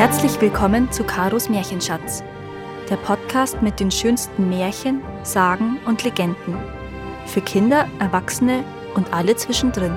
Herzlich willkommen zu Karos Märchenschatz, der Podcast mit den schönsten Märchen, Sagen und Legenden. Für Kinder, Erwachsene und alle zwischendrin.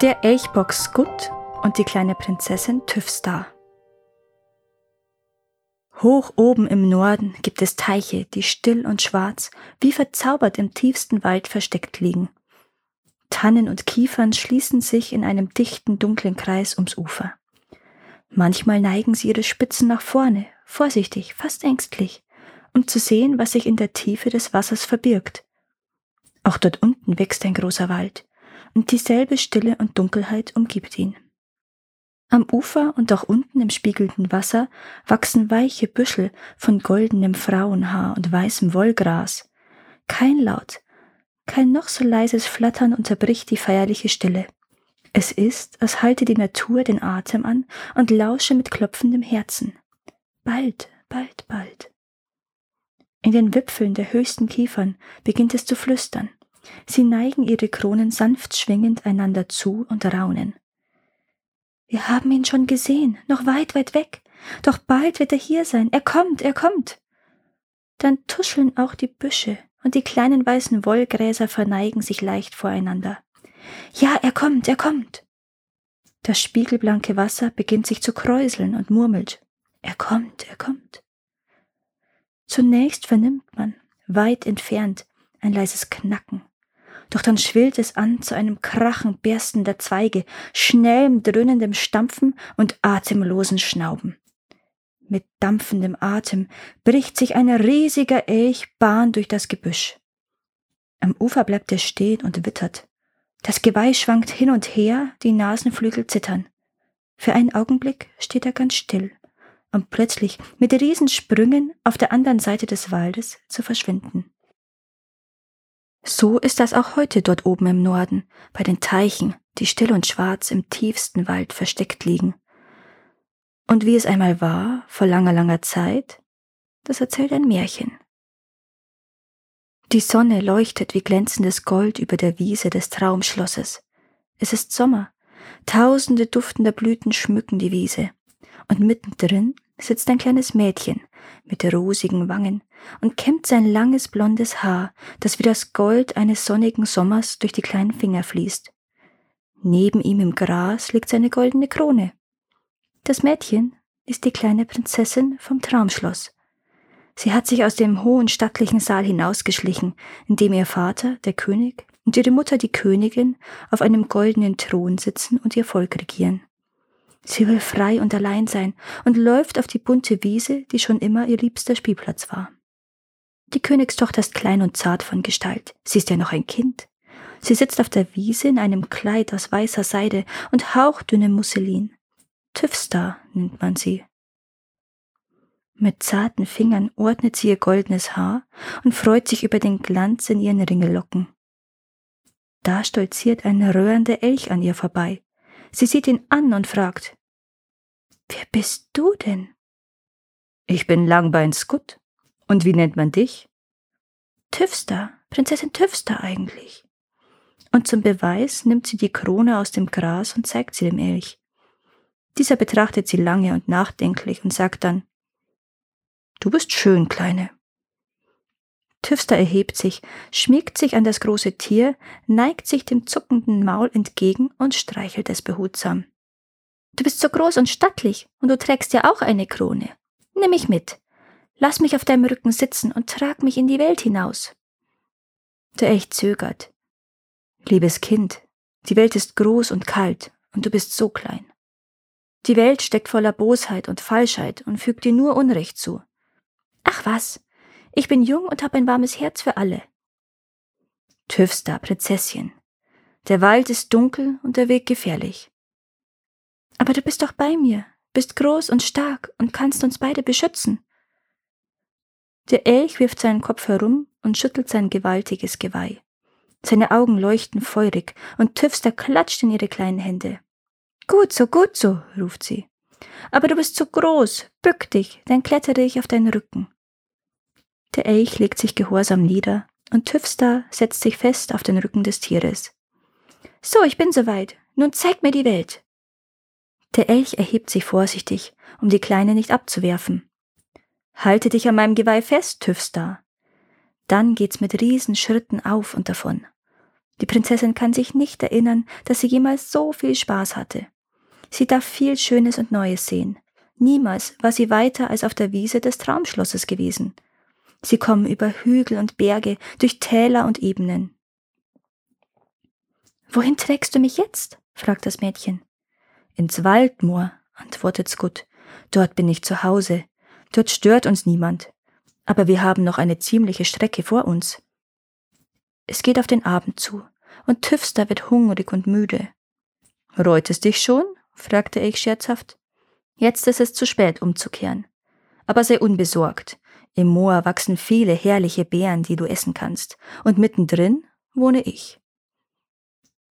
Der Elchbock Skut und die kleine Prinzessin Tüfstar. Hoch oben im Norden gibt es Teiche, die still und schwarz, wie verzaubert im tiefsten Wald versteckt liegen. Tannen und Kiefern schließen sich in einem dichten, dunklen Kreis ums Ufer. Manchmal neigen sie ihre Spitzen nach vorne, vorsichtig, fast ängstlich, um zu sehen, was sich in der Tiefe des Wassers verbirgt. Auch dort unten wächst ein großer Wald, und dieselbe Stille und Dunkelheit umgibt ihn. Am Ufer und auch unten im spiegelnden Wasser wachsen weiche Büschel von goldenem Frauenhaar und weißem Wollgras. Kein Laut, kein noch so leises Flattern unterbricht die feierliche Stille. Es ist, als halte die Natur den Atem an und lausche mit klopfendem Herzen. Bald, bald, bald. In den Wipfeln der höchsten Kiefern beginnt es zu flüstern. Sie neigen ihre Kronen sanft schwingend einander zu und raunen. Wir haben ihn schon gesehen, noch weit, weit weg. Doch bald wird er hier sein. Er kommt, er kommt. Dann tuscheln auch die Büsche, und die kleinen weißen Wollgräser verneigen sich leicht voreinander. Ja, er kommt, er kommt. Das spiegelblanke Wasser beginnt sich zu kräuseln und murmelt. Er kommt, er kommt. Zunächst vernimmt man, weit entfernt, ein leises Knacken doch dann schwillt es an zu einem Krachen berstender Zweige, schnellem dröhnendem Stampfen und atemlosen Schnauben. Mit dampfendem Atem bricht sich ein riesiger Elch Bahn durch das Gebüsch. Am Ufer bleibt er stehen und wittert. Das Geweih schwankt hin und her, die Nasenflügel zittern. Für einen Augenblick steht er ganz still, um plötzlich mit Riesensprüngen auf der anderen Seite des Waldes zu verschwinden. So ist das auch heute dort oben im Norden, bei den Teichen, die still und schwarz im tiefsten Wald versteckt liegen. Und wie es einmal war, vor langer, langer Zeit, das erzählt ein Märchen. Die Sonne leuchtet wie glänzendes Gold über der Wiese des Traumschlosses. Es ist Sommer, tausende duftender Blüten schmücken die Wiese, und mittendrin sitzt ein kleines Mädchen mit rosigen Wangen und kämmt sein langes blondes Haar, das wie das Gold eines sonnigen Sommers durch die kleinen Finger fließt. Neben ihm im Gras liegt seine goldene Krone. Das Mädchen ist die kleine Prinzessin vom Traumschloss. Sie hat sich aus dem hohen stattlichen Saal hinausgeschlichen, in dem ihr Vater, der König, und ihre Mutter, die Königin, auf einem goldenen Thron sitzen und ihr Volk regieren. Sie will frei und allein sein und läuft auf die bunte Wiese, die schon immer ihr liebster Spielplatz war. Die Königstochter ist klein und zart von Gestalt. Sie ist ja noch ein Kind. Sie sitzt auf der Wiese in einem Kleid aus weißer Seide und hauchdünnem Musselin. Tüfstar nennt man sie. Mit zarten Fingern ordnet sie ihr goldenes Haar und freut sich über den Glanz in ihren Ringellocken. Da stolziert ein röhrender Elch an ihr vorbei. Sie sieht ihn an und fragt, Wer bist du denn? Ich bin Langbein Skut. Und wie nennt man dich? Tüfster, Prinzessin Tüfster eigentlich. Und zum Beweis nimmt sie die Krone aus dem Gras und zeigt sie dem Elch. Dieser betrachtet sie lange und nachdenklich und sagt dann, Du bist schön, Kleine. Tüfster erhebt sich, schmiegt sich an das große Tier, neigt sich dem zuckenden Maul entgegen und streichelt es behutsam. Du bist so groß und stattlich und du trägst ja auch eine Krone. Nimm mich mit. Lass mich auf deinem Rücken sitzen und trag mich in die Welt hinaus. Der Echt zögert. Liebes Kind, die Welt ist groß und kalt und du bist so klein. Die Welt steckt voller Bosheit und Falschheit und fügt dir nur Unrecht zu. Ach was, ich bin jung und habe ein warmes Herz für alle. Tüfster, Prinzesschen. Der Wald ist dunkel und der Weg gefährlich. Aber du bist doch bei mir, bist groß und stark und kannst uns beide beschützen. Der Elch wirft seinen Kopf herum und schüttelt sein gewaltiges Geweih. Seine Augen leuchten feurig und Tüfster klatscht in ihre kleinen Hände. Gut so, gut so, ruft sie. Aber du bist zu groß, bück dich, dann klettere ich auf deinen Rücken. Der Elch legt sich gehorsam nieder und Tüfstar setzt sich fest auf den Rücken des Tieres. So, ich bin soweit. Nun zeig mir die Welt. Der Elch erhebt sich vorsichtig, um die Kleine nicht abzuwerfen. Halte dich an meinem Geweih fest, Tüfstar. Dann geht's mit Riesenschritten auf und davon. Die Prinzessin kann sich nicht erinnern, dass sie jemals so viel Spaß hatte. Sie darf viel Schönes und Neues sehen. Niemals war sie weiter als auf der Wiese des Traumschlosses gewesen. Sie kommen über Hügel und Berge, durch Täler und Ebenen. Wohin trägst du mich jetzt? fragt das Mädchen. Ins Waldmoor, antwortet Scut. Dort bin ich zu Hause. Dort stört uns niemand. Aber wir haben noch eine ziemliche Strecke vor uns. Es geht auf den Abend zu, und Tüfster wird hungrig und müde. Reut es dich schon? fragte ich scherzhaft. Jetzt ist es zu spät umzukehren. Aber sei unbesorgt. Im Moor wachsen viele herrliche Beeren, die du essen kannst, und mittendrin wohne ich.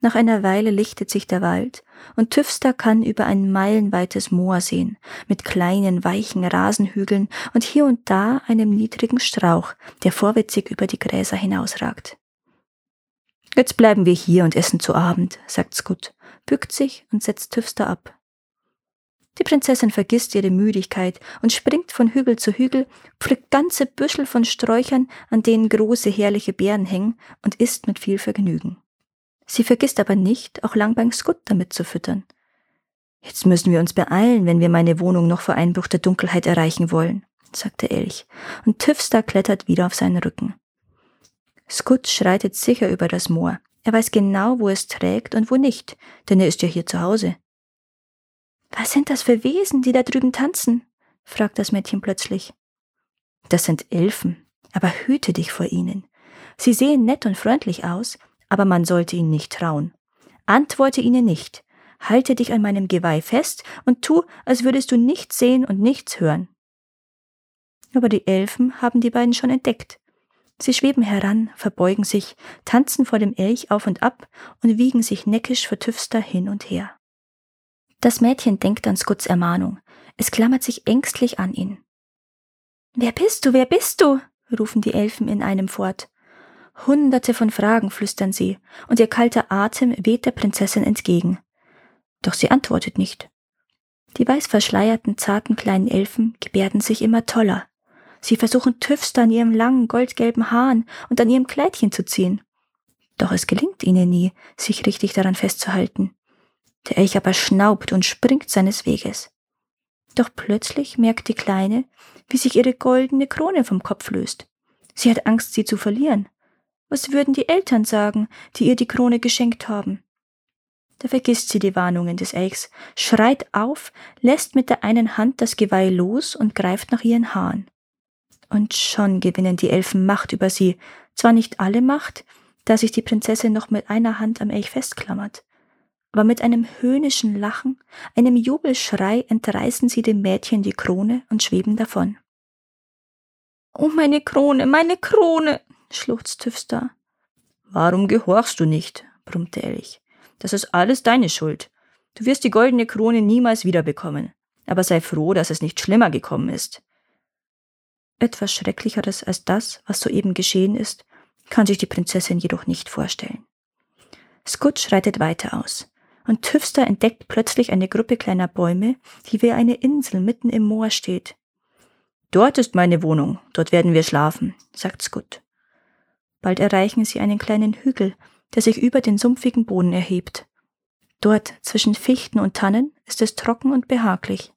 Nach einer Weile lichtet sich der Wald, und Tüfster kann über ein meilenweites Moor sehen, mit kleinen, weichen Rasenhügeln und hier und da einem niedrigen Strauch, der vorwitzig über die Gräser hinausragt. Jetzt bleiben wir hier und essen zu Abend, sagt Scut, bückt sich und setzt Tüfster ab. Die Prinzessin vergisst ihre Müdigkeit und springt von Hügel zu Hügel, pflückt ganze Büschel von Sträuchern, an denen große herrliche Beeren hängen, und isst mit viel Vergnügen. Sie vergisst aber nicht, auch Langbein Scut damit zu füttern. Jetzt müssen wir uns beeilen, wenn wir meine Wohnung noch vor Einbruch der Dunkelheit erreichen wollen, sagte Elch, und Tüfstar klettert wieder auf seinen Rücken. Scut schreitet sicher über das Moor. Er weiß genau, wo es trägt und wo nicht, denn er ist ja hier zu Hause. Was sind das für Wesen, die da drüben tanzen? fragt das Mädchen plötzlich. Das sind Elfen, aber hüte dich vor ihnen. Sie sehen nett und freundlich aus, aber man sollte ihnen nicht trauen. Antworte ihnen nicht, halte dich an meinem Geweih fest und tu, als würdest du nichts sehen und nichts hören. Aber die Elfen haben die beiden schon entdeckt. Sie schweben heran, verbeugen sich, tanzen vor dem Elch auf und ab und wiegen sich neckisch vor Tüfster hin und her. Das Mädchen denkt an Scuts Ermahnung. Es klammert sich ängstlich an ihn. Wer bist du? Wer bist du? rufen die Elfen in einem fort. Hunderte von Fragen flüstern sie, und ihr kalter Atem weht der Prinzessin entgegen. Doch sie antwortet nicht. Die weiß verschleierten, zarten kleinen Elfen gebärden sich immer toller. Sie versuchen Tüfster an ihrem langen, goldgelben Haaren und an ihrem Kleidchen zu ziehen. Doch es gelingt ihnen nie, sich richtig daran festzuhalten. Der Elch aber schnaubt und springt seines Weges. Doch plötzlich merkt die Kleine, wie sich ihre goldene Krone vom Kopf löst. Sie hat Angst, sie zu verlieren. Was würden die Eltern sagen, die ihr die Krone geschenkt haben? Da vergisst sie die Warnungen des Elchs, schreit auf, lässt mit der einen Hand das Geweih los und greift nach ihren Haaren. Und schon gewinnen die Elfen Macht über sie, zwar nicht alle Macht, da sich die Prinzessin noch mit einer Hand am Elch festklammert, aber mit einem höhnischen Lachen, einem Jubelschrei entreißen sie dem Mädchen die Krone und schweben davon. Oh, meine Krone, meine Krone, schluchzt Tüfster. Warum gehorchst du nicht? brummte Elch. Das ist alles deine Schuld. Du wirst die goldene Krone niemals wiederbekommen. Aber sei froh, dass es nicht schlimmer gekommen ist. Etwas Schrecklicheres als das, was soeben geschehen ist, kann sich die Prinzessin jedoch nicht vorstellen. Scut schreitet weiter aus und Tüfster entdeckt plötzlich eine Gruppe kleiner Bäume, die wie eine Insel mitten im Moor steht. Dort ist meine Wohnung, dort werden wir schlafen, sagt Scut. Bald erreichen sie einen kleinen Hügel, der sich über den sumpfigen Boden erhebt. Dort, zwischen Fichten und Tannen, ist es trocken und behaglich.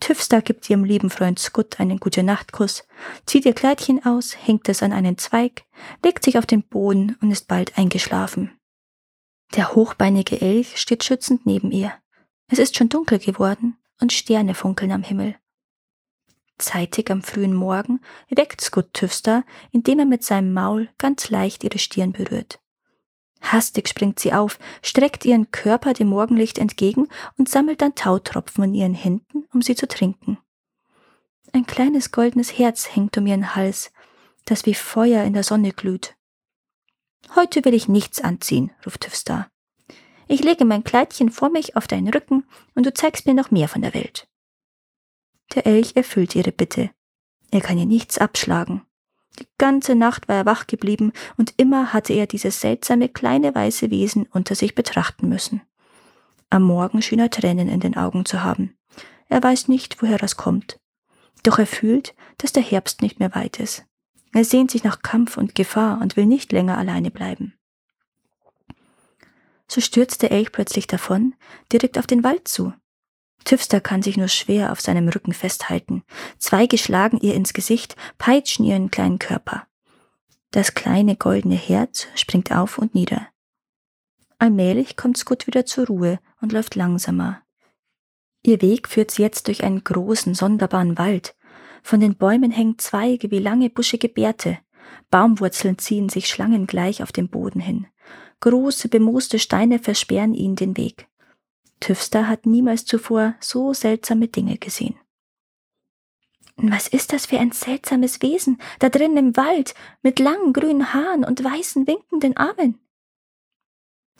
Tüfster gibt ihrem lieben Freund Scut einen gute Nachtkuss, zieht ihr Kleidchen aus, hängt es an einen Zweig, legt sich auf den Boden und ist bald eingeschlafen. Der hochbeinige Elch steht schützend neben ihr. Es ist schon dunkel geworden und Sterne funkeln am Himmel. Zeitig am frühen Morgen weckt Scott Tüfster, indem er mit seinem Maul ganz leicht ihre Stirn berührt. Hastig springt sie auf, streckt ihren Körper dem Morgenlicht entgegen und sammelt dann Tautropfen in ihren Händen, um sie zu trinken. Ein kleines goldenes Herz hängt um ihren Hals, das wie Feuer in der Sonne glüht. Heute will ich nichts anziehen, ruft Tüfstar. Ich lege mein Kleidchen vor mich auf deinen Rücken und du zeigst mir noch mehr von der Welt. Der Elch erfüllt ihre Bitte. Er kann ihr nichts abschlagen. Die ganze Nacht war er wach geblieben und immer hatte er dieses seltsame kleine weiße Wesen unter sich betrachten müssen. Am Morgen schien er Tränen in den Augen zu haben. Er weiß nicht, woher das kommt. Doch er fühlt, dass der Herbst nicht mehr weit ist. Er sehnt sich nach Kampf und Gefahr und will nicht länger alleine bleiben. So stürzt der Elch plötzlich davon, direkt auf den Wald zu. Tüfster kann sich nur schwer auf seinem Rücken festhalten. Zweige schlagen ihr ins Gesicht, peitschen ihren kleinen Körper. Das kleine goldene Herz springt auf und nieder. Allmählich kommt Scott wieder zur Ruhe und läuft langsamer. Ihr Weg führt sie jetzt durch einen großen, sonderbaren Wald. Von den Bäumen hängen Zweige wie lange buschige Bärte. Baumwurzeln ziehen sich schlangengleich auf dem Boden hin. Große, bemooste Steine versperren ihnen den Weg. Tüfster hat niemals zuvor so seltsame Dinge gesehen. Was ist das für ein seltsames Wesen, da drin im Wald, mit langen grünen Haaren und weißen winkenden Armen?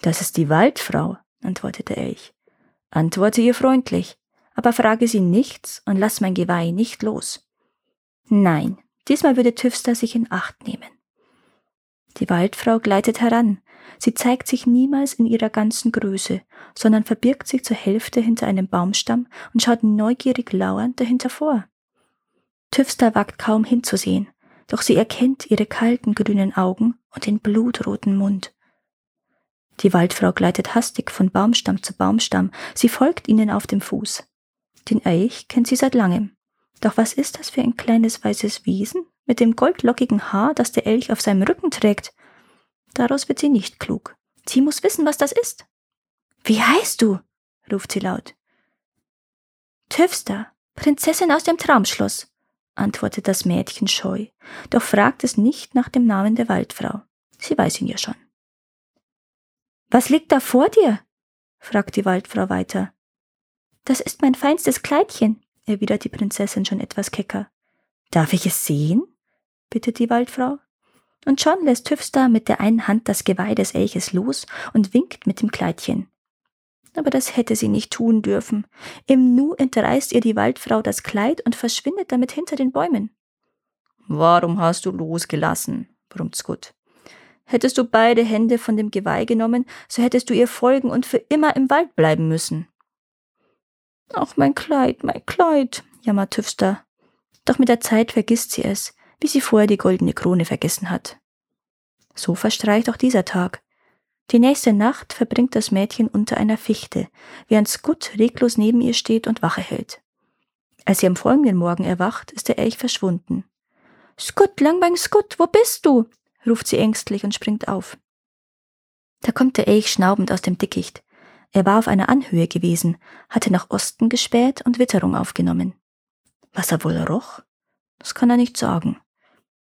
Das ist die Waldfrau, antwortete Elch. Antworte ihr freundlich, aber frage sie nichts und lass mein Geweih nicht los. Nein, diesmal würde Tüfster sich in Acht nehmen. Die Waldfrau gleitet heran, Sie zeigt sich niemals in ihrer ganzen Größe, sondern verbirgt sich zur Hälfte hinter einem Baumstamm und schaut neugierig lauernd dahinter vor. Tüfster wagt kaum hinzusehen, doch sie erkennt ihre kalten grünen Augen und den blutroten Mund. Die Waldfrau gleitet hastig von Baumstamm zu Baumstamm, sie folgt ihnen auf dem Fuß. Den Eich kennt sie seit langem. Doch was ist das für ein kleines weißes Wesen mit dem goldlockigen Haar, das der Elch auf seinem Rücken trägt? Daraus wird sie nicht klug. Sie muss wissen, was das ist. Wie heißt du? ruft sie laut. Tüfster, Prinzessin aus dem Traumschloss, antwortet das Mädchen scheu, doch fragt es nicht nach dem Namen der Waldfrau. Sie weiß ihn ja schon. Was liegt da vor dir? fragt die Waldfrau weiter. Das ist mein feinstes Kleidchen, erwidert die Prinzessin schon etwas kecker. Darf ich es sehen? bittet die Waldfrau und schon lässt Tüfster mit der einen Hand das Geweih des Elches los und winkt mit dem Kleidchen. Aber das hätte sie nicht tun dürfen. Im Nu entreißt ihr die Waldfrau das Kleid und verschwindet damit hinter den Bäumen. Warum hast du losgelassen? brummt Scott. Hättest du beide Hände von dem Geweih genommen, so hättest du ihr folgen und für immer im Wald bleiben müssen. Ach, mein Kleid, mein Kleid, jammert Tüfster. Doch mit der Zeit vergisst sie es wie sie vorher die goldene Krone vergessen hat. So verstreicht auch dieser Tag. Die nächste Nacht verbringt das Mädchen unter einer Fichte, während Scott reglos neben ihr steht und Wache hält. Als sie am folgenden Morgen erwacht, ist der Elch verschwunden. Scott, Langbein Scott, wo bist du? ruft sie ängstlich und springt auf. Da kommt der Elch schnaubend aus dem Dickicht. Er war auf einer Anhöhe gewesen, hatte nach Osten gespäht und Witterung aufgenommen. Was er wohl roch? Das kann er nicht sagen.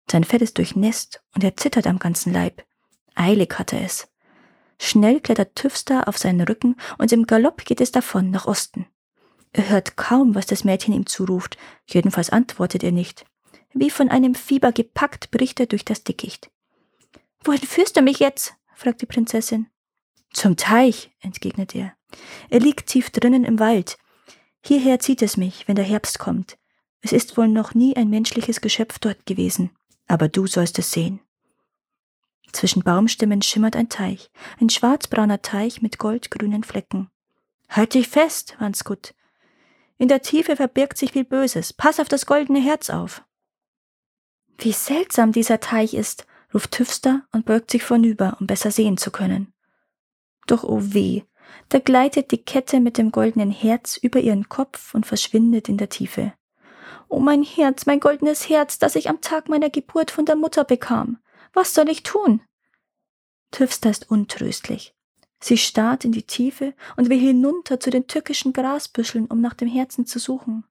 Sein Fell ist durchnässt und er zittert am ganzen Leib. Eilig hat er es. Schnell klettert Tüfster auf seinen Rücken und im Galopp geht es davon nach Osten. Er hört kaum, was das Mädchen ihm zuruft, jedenfalls antwortet er nicht. Wie von einem Fieber gepackt bricht er durch das Dickicht. Wohin führst du mich jetzt? fragt die Prinzessin. Zum Teich, entgegnet er. Er liegt tief drinnen im Wald. Hierher zieht es mich, wenn der Herbst kommt. Es ist wohl noch nie ein menschliches Geschöpf dort gewesen aber du sollst es sehen. Zwischen Baumstämmen schimmert ein Teich, ein schwarzbrauner Teich mit goldgrünen Flecken. Halt dich fest, Wanskut. In der Tiefe verbirgt sich viel Böses. Pass auf das goldene Herz auf. Wie seltsam dieser Teich ist, ruft Tüfster und beugt sich vornüber, um besser sehen zu können. Doch oh weh, da gleitet die Kette mit dem goldenen Herz über ihren Kopf und verschwindet in der Tiefe. Oh mein Herz, mein goldenes Herz, das ich am Tag meiner Geburt von der Mutter bekam. Was soll ich tun? Tüfster ist untröstlich. Sie starrt in die Tiefe und will hinunter zu den tückischen Grasbüscheln, um nach dem Herzen zu suchen.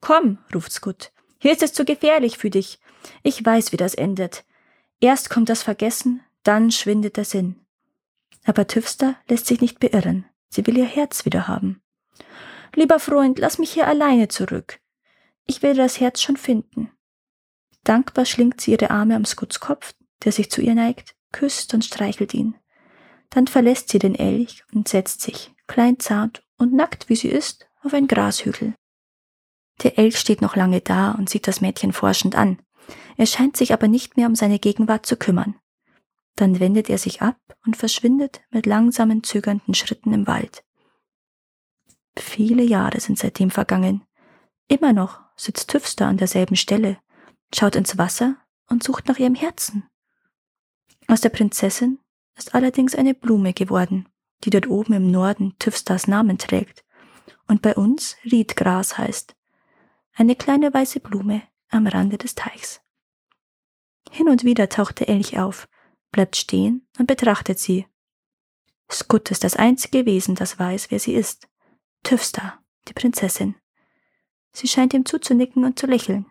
Komm, ruft Scott. Hier ist es zu gefährlich für dich. Ich weiß, wie das endet. Erst kommt das Vergessen, dann schwindet der Sinn. Aber Tüfster lässt sich nicht beirren. Sie will ihr Herz wieder haben. Lieber Freund, lass mich hier alleine zurück. Ich werde das Herz schon finden. Dankbar schlingt sie ihre Arme am Scotts Kopf, der sich zu ihr neigt, küsst und streichelt ihn. Dann verlässt sie den Elch und setzt sich, klein zart und nackt wie sie ist, auf ein Grashügel. Der Elch steht noch lange da und sieht das Mädchen forschend an. Er scheint sich aber nicht mehr um seine Gegenwart zu kümmern. Dann wendet er sich ab und verschwindet mit langsamen, zögernden Schritten im Wald. Viele Jahre sind seitdem vergangen. Immer noch sitzt Tüfster an derselben Stelle, schaut ins Wasser und sucht nach ihrem Herzen. Aus der Prinzessin ist allerdings eine Blume geworden, die dort oben im Norden Tüfsters Namen trägt und bei uns Riedgras heißt. Eine kleine weiße Blume am Rande des Teichs. Hin und wieder taucht der Elch auf, bleibt stehen und betrachtet sie. Skut ist das einzige Wesen, das weiß, wer sie ist. Tüfster, die Prinzessin. Sie scheint ihm zuzunicken und zu lächeln.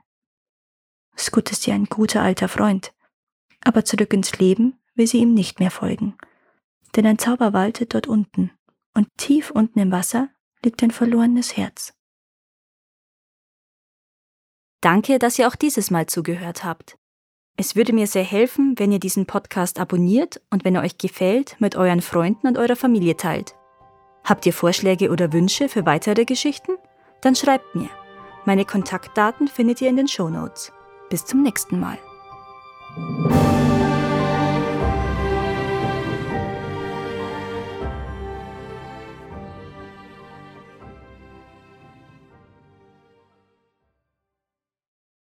Skut ist ja ein guter alter Freund, aber zurück ins Leben will sie ihm nicht mehr folgen. Denn ein Zauber waltet dort unten, und tief unten im Wasser liegt ein verlorenes Herz. Danke, dass ihr auch dieses Mal zugehört habt. Es würde mir sehr helfen, wenn ihr diesen Podcast abonniert und wenn er euch gefällt, mit euren Freunden und eurer Familie teilt. Habt ihr Vorschläge oder Wünsche für weitere Geschichten? Dann schreibt mir. Meine Kontaktdaten findet ihr in den Show Notes. Bis zum nächsten Mal.